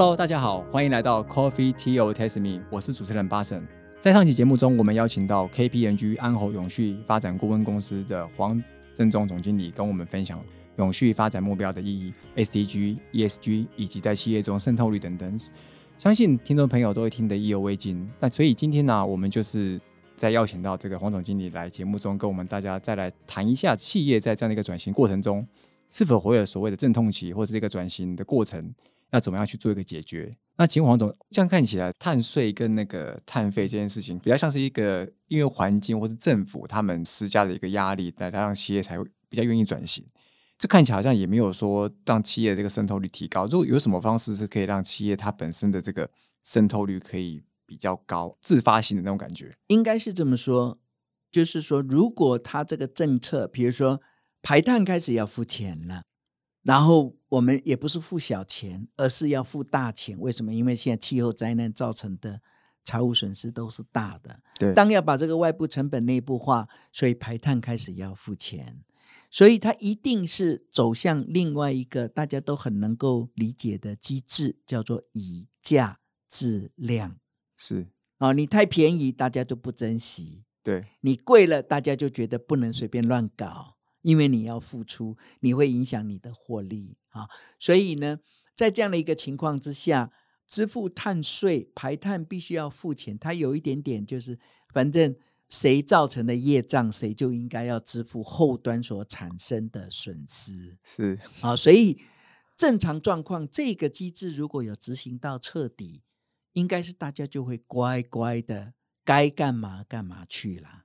Hello，大家好，欢迎来到 Coffee Tea or Taste Me，我是主持人巴神。在上期节目中，我们邀请到 KPMG 安侯永续发展顾问公司的黄正中总经理，跟我们分享永续发展目标的意义、SDG、ESG 以及在企业中渗透率等等。相信听众朋友都会听得意犹未尽。那所以今天呢，我们就是在邀请到这个黄总经理来节目中，跟我们大家再来谈一下企业在这样的一个转型过程中，是否会有所谓的阵痛期，或是这个转型的过程。要怎么样去做一个解决？那请黄总这样看起来，碳税跟那个碳费这件事情，比较像是一个因为环境或是政府他们施加的一个压力，来让企业才会比较愿意转型。这看起来好像也没有说让企业这个渗透率提高。如果有什么方式是可以让企业它本身的这个渗透率可以比较高、自发性的那种感觉，应该是这么说，就是说，如果它这个政策，比如说排碳开始要付钱了。然后我们也不是付小钱，而是要付大钱。为什么？因为现在气候灾难造成的财务损失都是大的。对，当要把这个外部成本内部化，所以排碳开始要付钱。所以它一定是走向另外一个大家都很能够理解的机制，叫做以价质量。是哦，你太便宜，大家就不珍惜；对你贵了，大家就觉得不能随便乱搞。因为你要付出，你会影响你的获利啊，所以呢，在这样的一个情况之下，支付碳税、排碳必须要付钱。它有一点点就是，反正谁造成的业障，谁就应该要支付后端所产生的损失。是啊，所以正常状况，这个机制如果有执行到彻底，应该是大家就会乖乖的，该干嘛干嘛去了。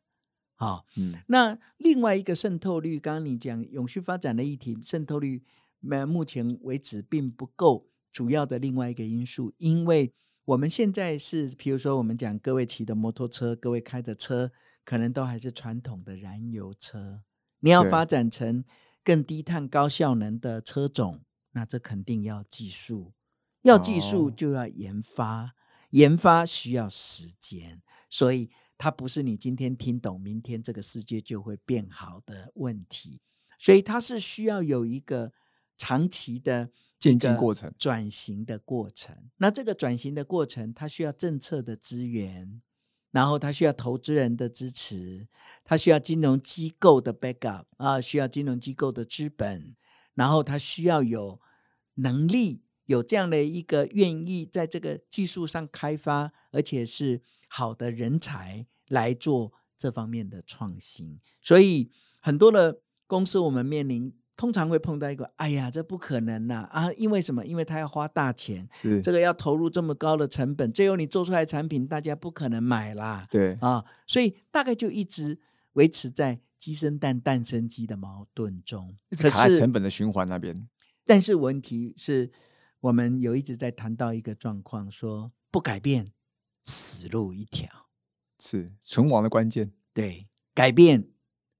好，嗯，那另外一个渗透率，刚刚你讲永续发展的议题，渗透率，那目前为止并不够。主要的另外一个因素，因为我们现在是，比如说我们讲各位骑的摩托车，各位开的车，可能都还是传统的燃油车。你要发展成更低碳、高效能的车种，那这肯定要技术，要技术就要研发，研发需要时间，所以。它不是你今天听懂，明天这个世界就会变好的问题，所以它是需要有一个长期的渐进过程、转型的过程。那这个转型的过程，它需要政策的资源，然后它需要投资人的支持，它需要金融机构的 backup 啊，需要金融机构的资本，然后它需要有能力，有这样的一个愿意在这个技术上开发，而且是。好的人才来做这方面的创新，所以很多的公司我们面临通常会碰到一个，哎呀，这不可能呐啊！因为什么？因为他要花大钱，是这个要投入这么高的成本，最后你做出来产品大家不可能买啦，对啊，所以大概就一直维持在鸡生蛋蛋生鸡的矛盾中，可是成本的循环那边。但是问题是我们有一直在谈到一个状况，说不改变。死路一条，是存亡的关键。对，改变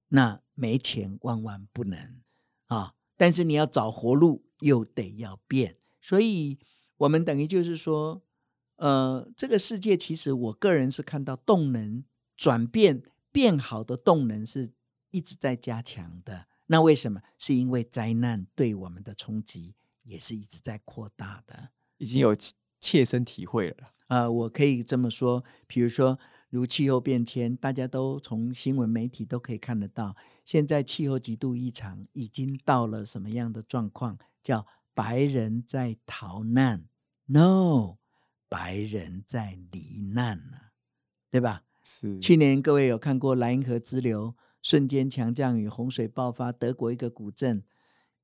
那没钱万万不能啊！但是你要找活路，又得要变。所以，我们等于就是说，呃，这个世界其实我个人是看到动能转变变好的动能是一直在加强的。那为什么？是因为灾难对我们的冲击也是一直在扩大的，已经有切身体会了。呃，我可以这么说，比如说，如气候变迁，大家都从新闻媒体都可以看得到，现在气候极度异常，已经到了什么样的状况？叫白人在逃难？No，白人在罹难了，对吧？是。去年各位有看过莱茵河支流瞬间强降雨，洪水爆发，德国一个古镇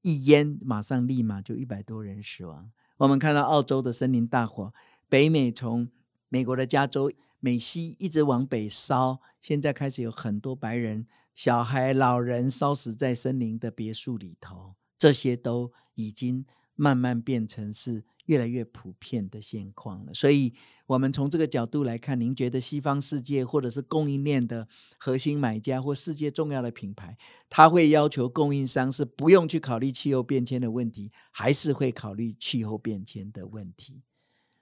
一淹，马上立马就一百多人死亡。我们看到澳洲的森林大火。北美从美国的加州、美西一直往北烧，现在开始有很多白人小孩、老人烧死在森林的别墅里头，这些都已经慢慢变成是越来越普遍的现况了。所以，我们从这个角度来看，您觉得西方世界或者是供应链的核心买家或世界重要的品牌，他会要求供应商是不用去考虑气候变迁的问题，还是会考虑气候变迁的问题？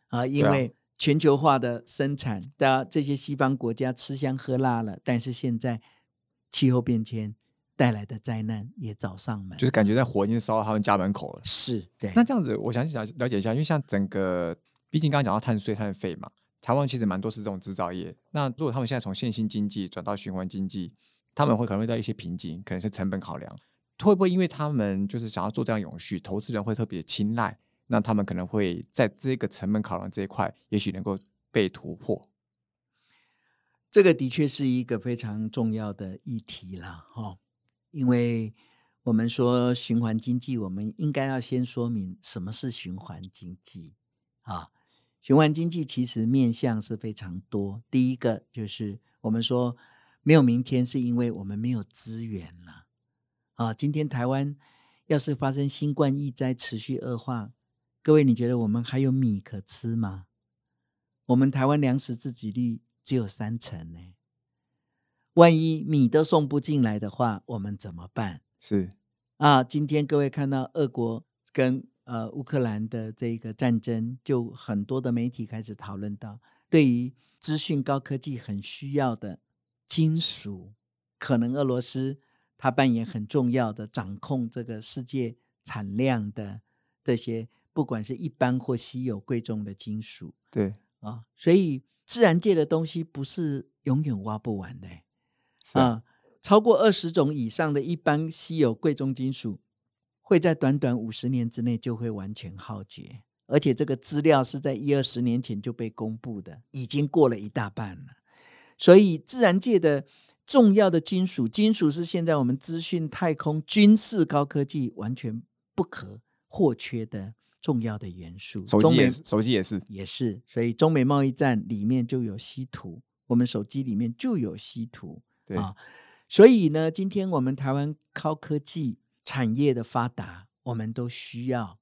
啊，因为全球化的生产，大家这些西方国家吃香喝辣了，但是现在气候变迁带来的灾难也找上门，就是感觉在火已经烧到他们家门口了。是对。那这样子，我想想了解一下，因为像整个，毕竟刚刚讲到碳税、碳费嘛，台湾其实蛮多是这种制造业。那如果他们现在从线性经济转到循环经济，他们会可能遇到一些瓶颈，可能是成本考量，会不会因为他们就是想要做这样永续，投资人会特别青睐，那他们可能会在这个成本考量这一块，也许能够被突破。这个的确是一个非常重要的议题了，哈。因为我们说循环经济，我们应该要先说明什么是循环经济啊。循环经济其实面向是非常多。第一个就是我们说没有明天，是因为我们没有资源了啊。今天台湾要是发生新冠疫灾持续恶化，各位你觉得我们还有米可吃吗？我们台湾粮食自给率只有三成呢。万一米都送不进来的话，我们怎么办？是啊，今天各位看到俄国跟呃乌克兰的这个战争，就很多的媒体开始讨论到，对于资讯高科技很需要的金属，可能俄罗斯它扮演很重要的掌控这个世界产量的这些，不管是一般或稀有贵重的金属。对啊，所以自然界的东西不是永远挖不完的。啊，超过二十种以上的一般稀有贵重金属，会在短短五十年之内就会完全耗竭，而且这个资料是在一二十年前就被公布的，已经过了一大半了。所以，自然界的重要的金属，金属是现在我们资讯、太空、军事、高科技完全不可或缺的重要的元素。手机也是，手机也是，也是。所以，中美贸易战里面就有稀土，我们手机里面就有稀土。啊，所以呢，今天我们台湾高科技产业的发达，我们都需要，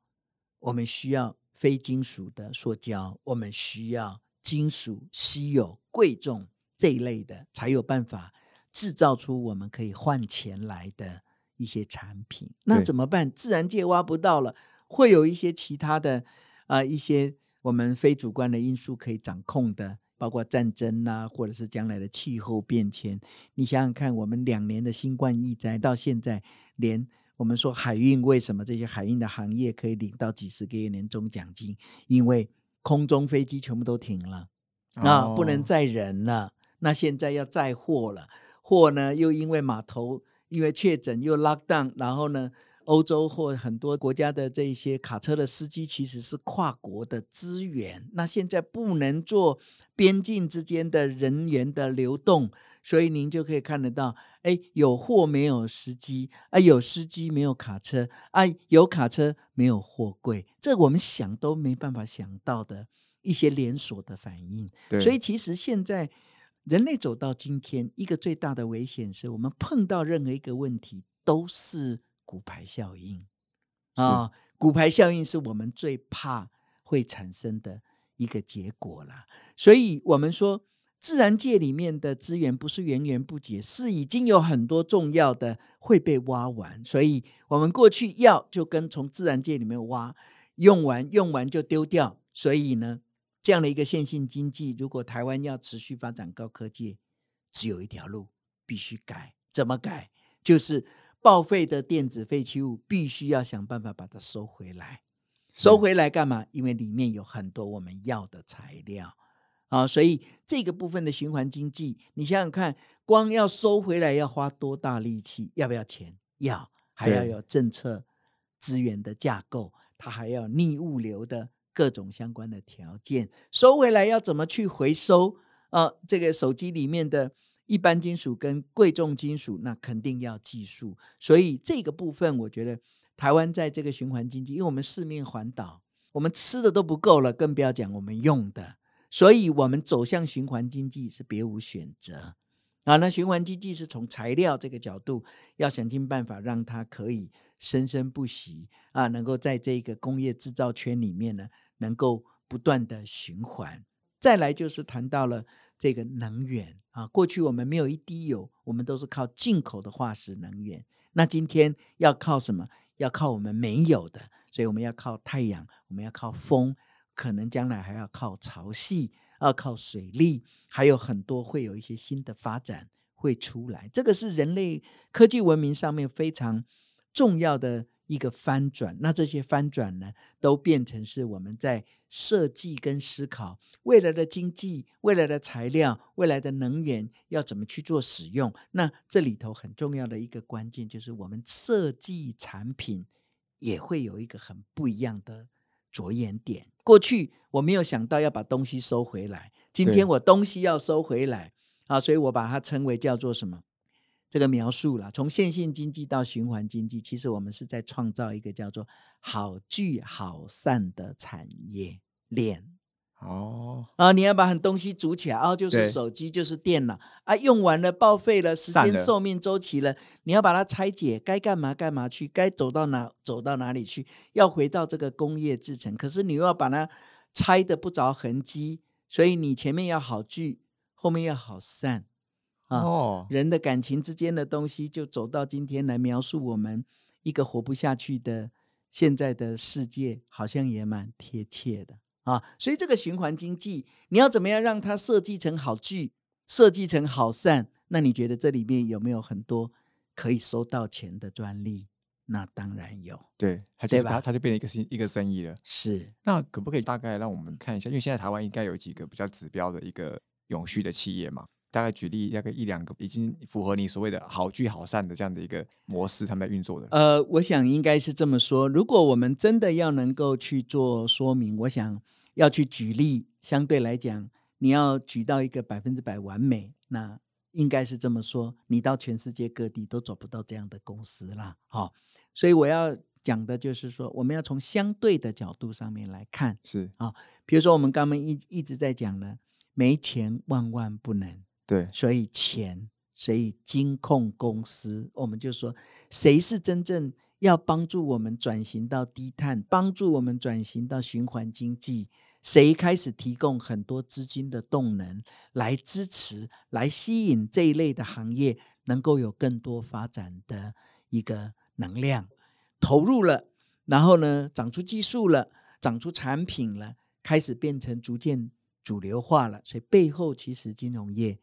我们需要非金属的塑胶，我们需要金属稀有贵重这一类的，才有办法制造出我们可以换钱来的一些产品。那怎么办？自然界挖不到了，会有一些其他的啊，一些我们非主观的因素可以掌控的。包括战争呐，或者是将来的气候变迁，你想想看，我们两年的新冠疫灾到现在，连我们说海运为什么这些海运的行业可以领到几十个月年终奖金？因为空中飞机全部都停了，啊，不能载人了。那现在要载货了，货呢又因为码头因为确诊又 lock down，然后呢？欧洲或很多国家的这些卡车的司机其实是跨国的资源，那现在不能做边境之间的人员的流动，所以您就可以看得到，哎，有货没有司机，啊，有司机没有卡车，啊，有卡车没有货柜，这我们想都没办法想到的一些连锁的反应。所以其实现在人类走到今天，一个最大的危险是我们碰到任何一个问题都是。骨牌效应啊，骨牌效应是我们最怕会产生的一个结果啦。所以，我们说自然界里面的资源不是源源不绝，是已经有很多重要的会被挖完。所以，我们过去要就跟从自然界里面挖，用完用完就丢掉。所以呢，这样的一个线性经济，如果台湾要持续发展高科技，只有一条路，必须改。怎么改？就是。报废的电子废弃物必须要想办法把它收回来，收回来干嘛？因为里面有很多我们要的材料啊，所以这个部分的循环经济，你想想看，光要收回来要花多大力气？要不要钱？要，还要有政策资源的架构，它还要逆物流的各种相关的条件。收回来要怎么去回收？啊，这个手机里面的。一般金属跟贵重金属，那肯定要技术，所以这个部分，我觉得台湾在这个循环经济，因为我们四面环岛，我们吃的都不够了，更不要讲我们用的，所以我们走向循环经济是别无选择啊。那循环经济是从材料这个角度，要想尽办法让它可以生生不息啊，能够在这个工业制造圈里面呢，能够不断的循环。再来就是谈到了这个能源啊，过去我们没有一滴油，我们都是靠进口的化石能源。那今天要靠什么？要靠我们没有的，所以我们要靠太阳，我们要靠风，可能将来还要靠潮汐，要靠水利，还有很多会有一些新的发展会出来。这个是人类科技文明上面非常重要的。一个翻转，那这些翻转呢，都变成是我们在设计跟思考未来的经济、未来的材料、未来的能源要怎么去做使用。那这里头很重要的一个关键，就是我们设计产品也会有一个很不一样的着眼点。过去我没有想到要把东西收回来，今天我东西要收回来啊，所以我把它称为叫做什么？这个描述了，从线性经济到循环经济，其实我们是在创造一个叫做“好聚好散”的产业链。哦，啊，你要把很东西组起来，哦，就是手机，就是电脑，啊，用完了报废了，时间寿命周期了，你要把它拆解，该干嘛干嘛去，该走到哪走到哪里去，要回到这个工业制成，可是你又要把它拆的不着痕迹，所以你前面要好聚，后面要好散。哦，人的感情之间的东西，就走到今天来描述我们一个活不下去的现在的世界，好像也蛮贴切的啊。所以这个循环经济，你要怎么样让它设计成好剧，设计成好散？那你觉得这里面有没有很多可以收到钱的专利？那当然有，对，对吧？它就变成一个新一个生意了。是，那可不可以大概让我们看一下？因为现在台湾应该有几个比较指标的一个永续的企业嘛？大概举例，大概一两个已经符合你所谓的好聚好散的这样的一个模式，他们在运作的。呃，我想应该是这么说。如果我们真的要能够去做说明，我想要去举例，相对来讲，你要举到一个百分之百完美，那应该是这么说，你到全世界各地都找不到这样的公司啦。好，所以我要讲的就是说，我们要从相对的角度上面来看，是啊，比如说我们刚刚一一直在讲了，没钱万万不能。对，所以钱，所以金控公司，我们就说，谁是真正要帮助我们转型到低碳，帮助我们转型到循环经济？谁开始提供很多资金的动能来支持、来吸引这一类的行业，能够有更多发展的一个能量投入了，然后呢，长出技术了，长出产品了，开始变成逐渐主流化了。所以背后其实金融业。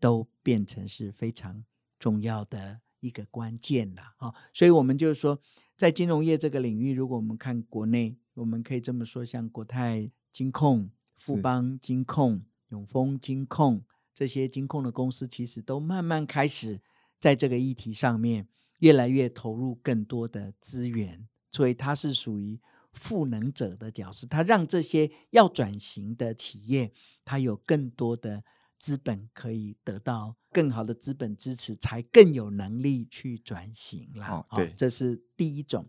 都变成是非常重要的一个关键了啊！所以，我们就是说，在金融业这个领域，如果我们看国内，我们可以这么说，像国泰金控、富邦金控、永丰金控这些金控的公司，其实都慢慢开始在这个议题上面越来越投入更多的资源，所以它是属于赋能者的角色，它让这些要转型的企业，它有更多的。资本可以得到更好的资本支持，才更有能力去转型啦。对，这是第一种。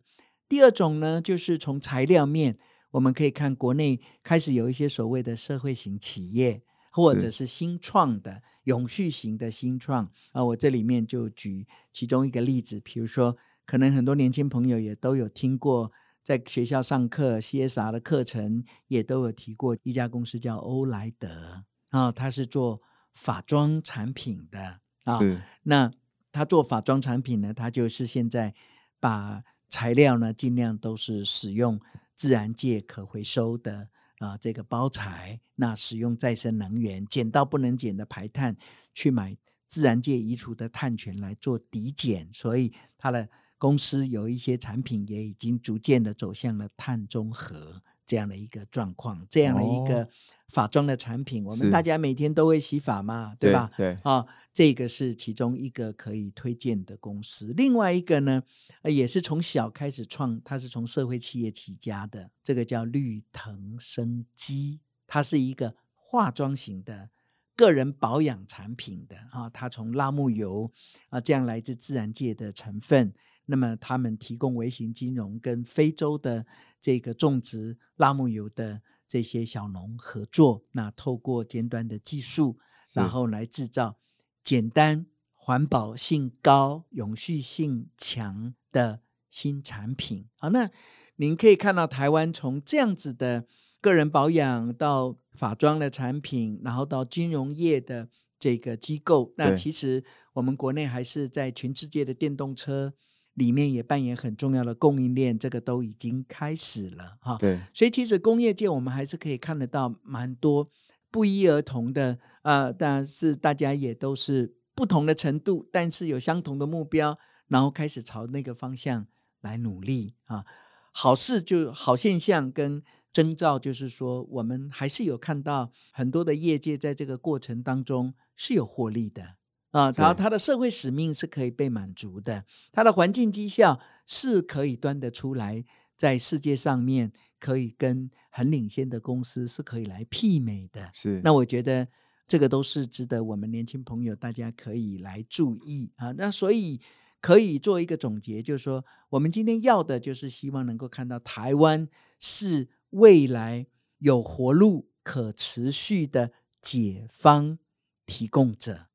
第二种呢，就是从材料面，我们可以看国内开始有一些所谓的社会型企业，或者是新创的永续型的新创啊。我这里面就举其中一个例子，比如说，可能很多年轻朋友也都有听过，在学校上课 CSR 的课程，也都有提过一家公司叫欧莱德。啊，他是做法装产品的啊。那他做法装产品呢，他就是现在把材料呢尽量都是使用自然界可回收的啊，这个包材。那使用再生能源，减到不能减的排碳，去买自然界移除的碳权来做抵减。所以他的公司有一些产品也已经逐渐的走向了碳中和。这样的一个状况，这样的一个法妆的产品，我们大家每天都会洗发嘛，对吧？对啊，这个是其中一个可以推荐的公司。另外一个呢，呃也是从小开始创，它是从社会企业起家的，这个叫绿藤生机，它是一个化妆型的个人保养产品的啊，它从拉木油啊这样来自自然界的成分。那么，他们提供微型金融，跟非洲的这个种植拉木油的这些小农合作，那透过尖端的技术，然后来制造简单、环保性高、永续性强的新产品。好，那您可以看到，台湾从这样子的个人保养到法装的产品，然后到金融业的这个机构，那其实我们国内还是在全世界的电动车。里面也扮演很重要的供应链，这个都已经开始了哈。对，所以其实工业界我们还是可以看得到蛮多不一而同的啊，但是大家也都是不同的程度，但是有相同的目标，然后开始朝那个方向来努力啊。好事就好现象跟征兆，就是说我们还是有看到很多的业界在这个过程当中是有获利的啊。然后他的社会使命是可以被满足的，他的环境绩效是可以端得出来，在世界上面可以跟很领先的公司是可以来媲美的。是，那我觉得。这个都是值得我们年轻朋友大家可以来注意啊。那所以可以做一个总结，就是说，我们今天要的就是希望能够看到台湾是未来有活路、可持续的解方提供者。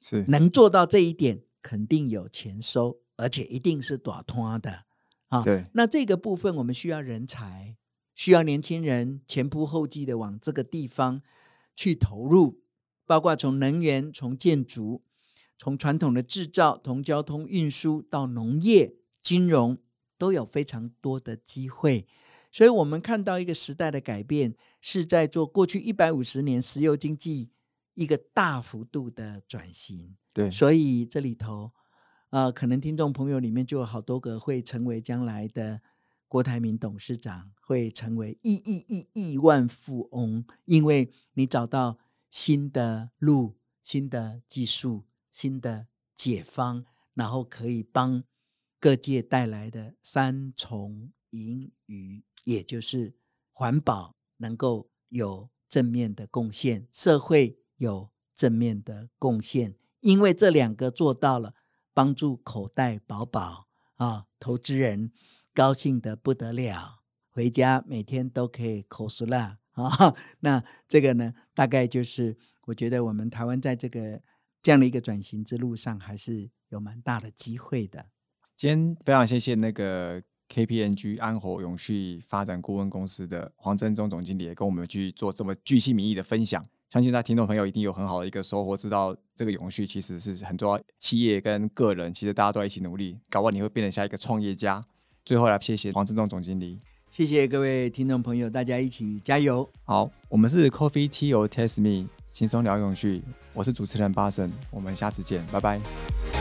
是能做到这一点，肯定有钱收，而且一定是短拖的啊。对，那这个部分我们需要人才，需要年轻人前仆后继的往这个地方去投入。包括从能源、从建筑、从传统的制造、从交通运输到农业、金融，都有非常多的机会。所以，我们看到一个时代的改变，是在做过去一百五十年石油经济一个大幅度的转型。对，所以这里头，呃，可能听众朋友里面就有好多个会成为将来的郭台铭董事长，会成为亿亿亿亿万富翁，因为你找到。新的路、新的技术、新的解方，然后可以帮各界带来的三重盈余，也就是环保能够有正面的贡献，社会有正面的贡献。因为这两个做到了，帮助口袋饱饱啊，投资人高兴的不得了，回家每天都可以口熟了。啊，那这个呢，大概就是我觉得我们台湾在这个这样的一个转型之路上，还是有蛮大的机会的。今天非常谢谢那个 KPNG 安活永续发展顾问公司的黄振忠总经理也，跟我们去做这么巨细靡遗的分享。相信大家听众朋友一定有很好的一个收获，知道这个永续其实是很多企业跟个人，其实大家都要一起努力，搞完你会变成下一个创业家。最后来谢谢黄志忠总经理。谢谢各位听众朋友，大家一起加油！好，我们是 Coffee Tea or Taste Me，轻松聊永续，我是主持人巴神，我们下次见，拜拜。